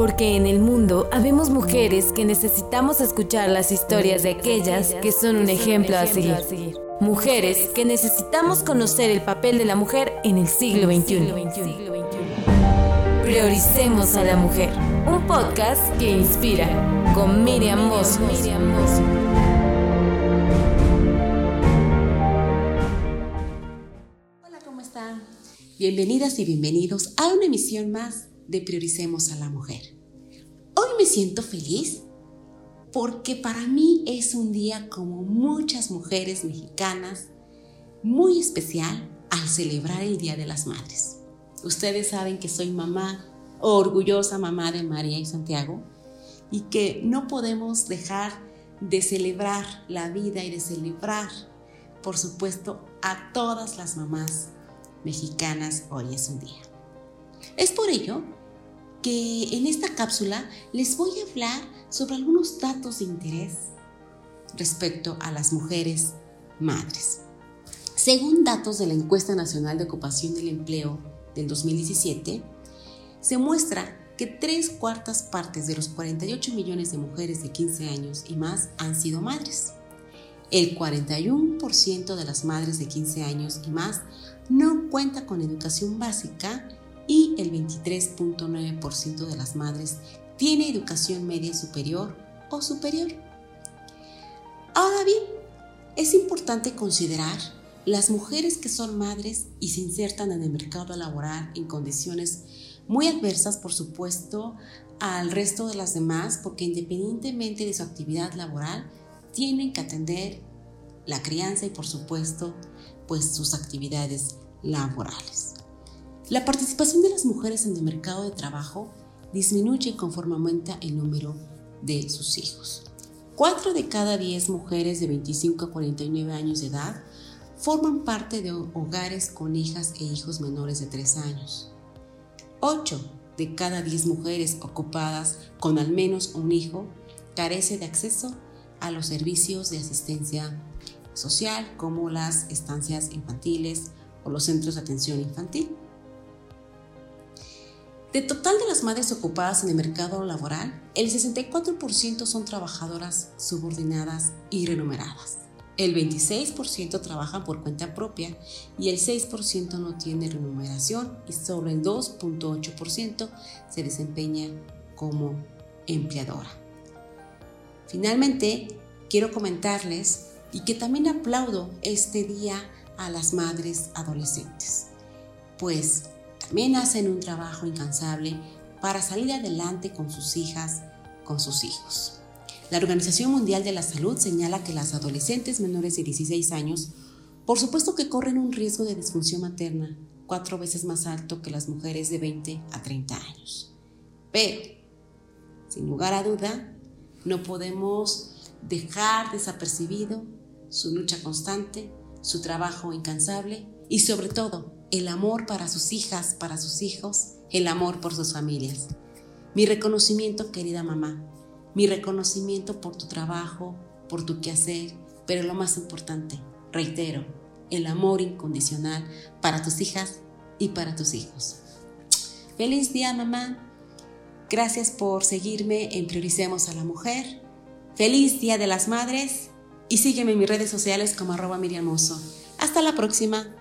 Porque en el mundo habemos mujeres que necesitamos escuchar las historias de aquellas que son un ejemplo a seguir. Mujeres que necesitamos conocer el papel de la mujer en el siglo XXI. Prioricemos a la mujer. Un podcast que inspira con Miriam Moss. Hola, ¿cómo están? Bienvenidas y bienvenidos a una emisión más de Prioricemos a la Mujer. Hoy me siento feliz porque para mí es un día como muchas mujeres mexicanas muy especial al celebrar el Día de las Madres. Ustedes saben que soy mamá, orgullosa mamá de María y Santiago, y que no podemos dejar de celebrar la vida y de celebrar, por supuesto, a todas las mamás mexicanas hoy es un día. Es por ello que en esta cápsula les voy a hablar sobre algunos datos de interés respecto a las mujeres madres. Según datos de la Encuesta Nacional de Ocupación del Empleo del 2017, se muestra que tres cuartas partes de los 48 millones de mujeres de 15 años y más han sido madres. El 41% de las madres de 15 años y más no cuenta con educación básica y el 23.9% de las madres tiene educación media superior o superior. Ahora bien, es importante considerar las mujeres que son madres y se insertan en el mercado laboral en condiciones muy adversas, por supuesto, al resto de las demás, porque independientemente de su actividad laboral, tienen que atender la crianza y, por supuesto, pues sus actividades laborales. La participación de las mujeres en el mercado de trabajo disminuye conforme aumenta el número de sus hijos. Cuatro de cada diez mujeres de 25 a 49 años de edad forman parte de hogares con hijas e hijos menores de 3 años. Ocho de cada diez mujeres ocupadas con al menos un hijo carece de acceso a los servicios de asistencia social como las estancias infantiles o los centros de atención infantil. De total de las madres ocupadas en el mercado laboral, el 64% son trabajadoras subordinadas y remuneradas. El 26% trabajan por cuenta propia y el 6% no tiene remuneración y solo el 2.8% se desempeña como empleadora. Finalmente, quiero comentarles y que también aplaudo este día a las madres adolescentes, pues también hacen un trabajo incansable para salir adelante con sus hijas, con sus hijos. La Organización Mundial de la Salud señala que las adolescentes menores de 16 años, por supuesto que corren un riesgo de disfunción materna cuatro veces más alto que las mujeres de 20 a 30 años. Pero, sin lugar a duda, no podemos dejar desapercibido su lucha constante, su trabajo incansable y sobre todo el amor para sus hijas, para sus hijos, el amor por sus familias. Mi reconocimiento, querida mamá, mi reconocimiento por tu trabajo, por tu quehacer, pero lo más importante, reitero, el amor incondicional para tus hijas y para tus hijos. Feliz día, mamá. Gracias por seguirme en Prioricemos a la Mujer. Feliz Día de las Madres y sígueme en mis redes sociales como arroba miriamoso. Hasta la próxima.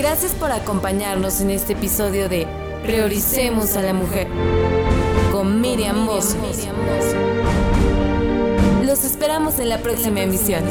Gracias por acompañarnos en este episodio de Prioricemos a la Mujer con Miriam Moss. Los esperamos en la próxima emisión.